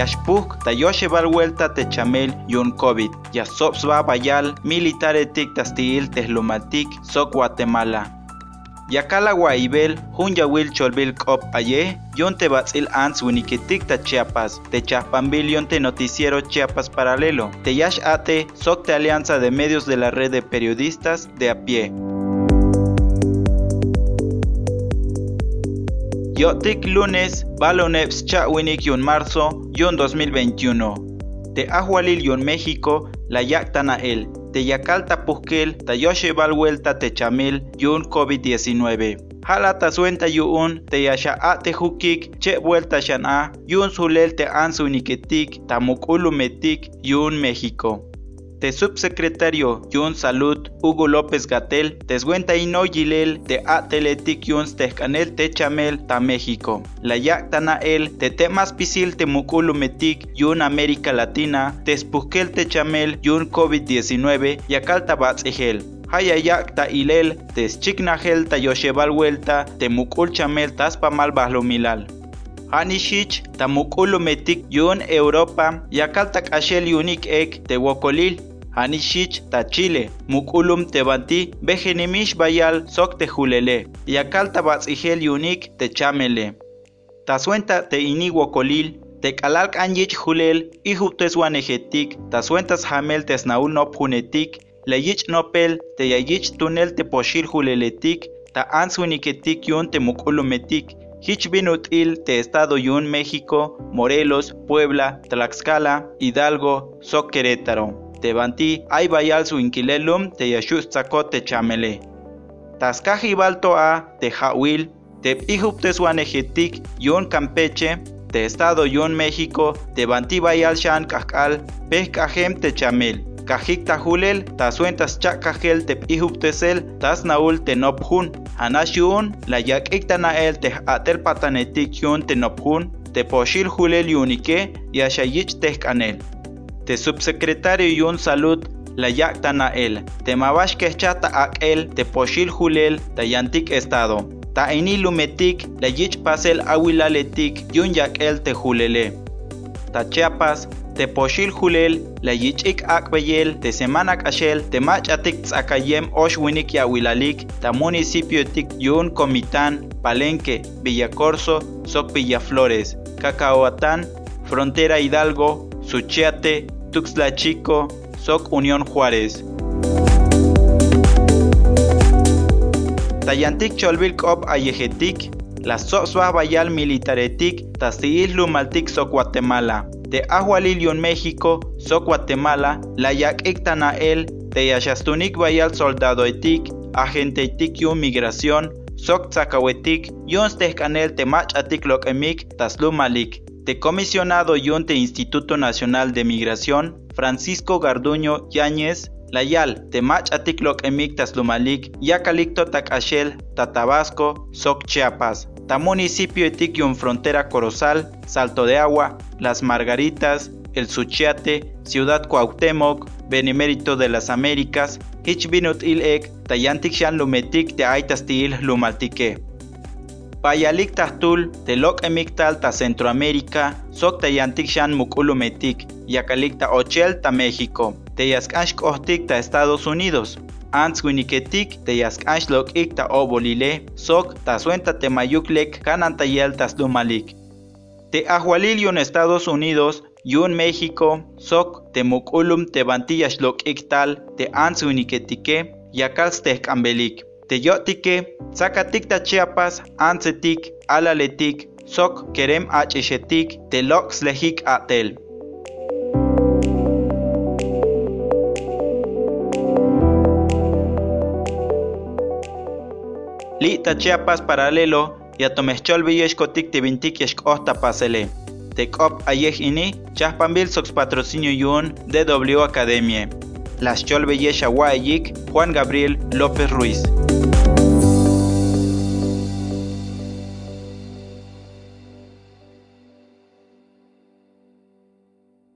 yashpuk ta yoshebal vuelta te chamel yun COVID. Ya sopsba bayal militare tik tastil tehlumatik sok Guatemala. Yakala Guaibel, Hunya Will Cholbil Kop Aye, Yonte Batzil Ans Winiketik ta Chiapas, Te Chapambil Yonte Noticiero Chiapas Paralelo, Te Yash Ate, Socte Alianza de Medios de la Red de Periodistas de a pie. Yotik lunes, Baloneps Chawinik Yun Marzo, Yun 2021. Te Ahualil Yun México, La Yaktana El, Teyacalta Pusquel, Tayoshe Valvuelta Techamil, Yun COVID-19. Halata suenta yun te yasha te hukik, che vuelta shan a, yun sulel te ansu niketik, tamukulu metik, yun México. Te subsecretario Yun Salud Hugo López Gatel, Tesguenta Ino Yilel, Te Ateletic Yuns Tejcanel Te Chamel Ta México. La Yactana El, Te Temas Pisil Te Mukulu Metic Yun América Latina, Tespusquel Te Chamel Yun COVID-19 Yakalta Batzegel. Hayayakta ilel, teschiknahel ta yoshebal vuelta, temukul chamel taspa mal milal. Hanishich, tamukulu metik yun Europa, yakaltak ashel yunik ek te wokolil, Hanishich ta Chile, Mukulum tebanti, Bejenimish bayal sok te julele, Yakalta batzigel yunik te chamele. Tasuenta te iniwokolil, te kalalk anjich julel, ihupteswan ejetik, tasuentas hamel tesnaul nop hunetik, leyich nopel, te yayich tunel te poshil juleletik, ta answiniketik yun te mukulumetik, Hich il te Estado Yun México, Morelos, Puebla, Tlaxcala, Hidalgo, Soquerétaro tebanti ay bayal su inquilelum te yashus te chamele. Tascaji a te jawil, te te suanejetik yun Campeche, te Estado yun México, te banti bayal shan kakal, peh kajem te chamel. Kajik tajulel, ta suentas chakajel te sel, tas naul te nophun, hanashun, la yak el te atel patanetik yun te nophun, te poshil julel yunike, yashayich kanel te subsecretario Yun Salud la yaktana el, te mabash chata ak el, te poshil julel, ta yantik estado. Ta lumetik, la yich pasel awilaletik, yun yak el te julele. Ta Chiapas, te poshil julel, la yichik akbeyel, te semana kashel, te machatik tzakayem oshwinik yawilalik, ta municipio tik yun comitán, Palenque, Villacorso, Soc Villaflores, Cacahuatán, Frontera Hidalgo, Suchiate, Tuxtla Chico, Soc Unión Juárez. Tayantik Cholvil Cop Ayejetik, la Sosba Bayal Militaretik, Tasil Lumaltik Soc Guatemala. De Ahualilion México, Soc Guatemala, la Yak El, de Yashastunik Bayal Soldado Etik, Agente Yun Migración, Soc Tzacahuetik, Yun Temach Temach Atik Lokemik, Taslumalik de comisionado Yunte Instituto Nacional de Migración, Francisco Garduño Yáñez, Layal, Temach Atiklok Emictas Lumalik, Yacalicto Tacachel, Tatabasco, Soc Chiapas, Ta Municipio Etiquium Frontera Corozal, Salto de Agua, Las Margaritas, El Suchiate, Ciudad Cuauhtémoc, Benemérito de las Américas, Hichbinut Ilek, Tayantik Lumetik de Aitastil Lumaltique. Payalik tahtul, telok emiktal ta Centroamérica, sok tayantik shan mukulumetik, yakalik ta ochel ta México, teyaskansh kohtik ta Estados Unidos, Ants winiketik teyaskansh lok ik ta obolile, sok ta suenta temayuklek kanan tayel. Te ahualil Estados Unidos, yun México, sok te mukulum te bantiyash lok iktal, te ants winiketike, yakals ambelik. Teyotike, Zacatic Chiapas, Ansetik, Alaletik, Sok Kerem Achechetik, Telox Lehik Atel. Lita Chiapas paralelo, Yatomechol Villescotic Tibintik Yeshkosta Pasele. Tekop Ayeh Ini, Chapambil Sox Patrocinio Yun, DW Academia. Las Cholbeye Juan Gabriel López Ruiz. Thank you.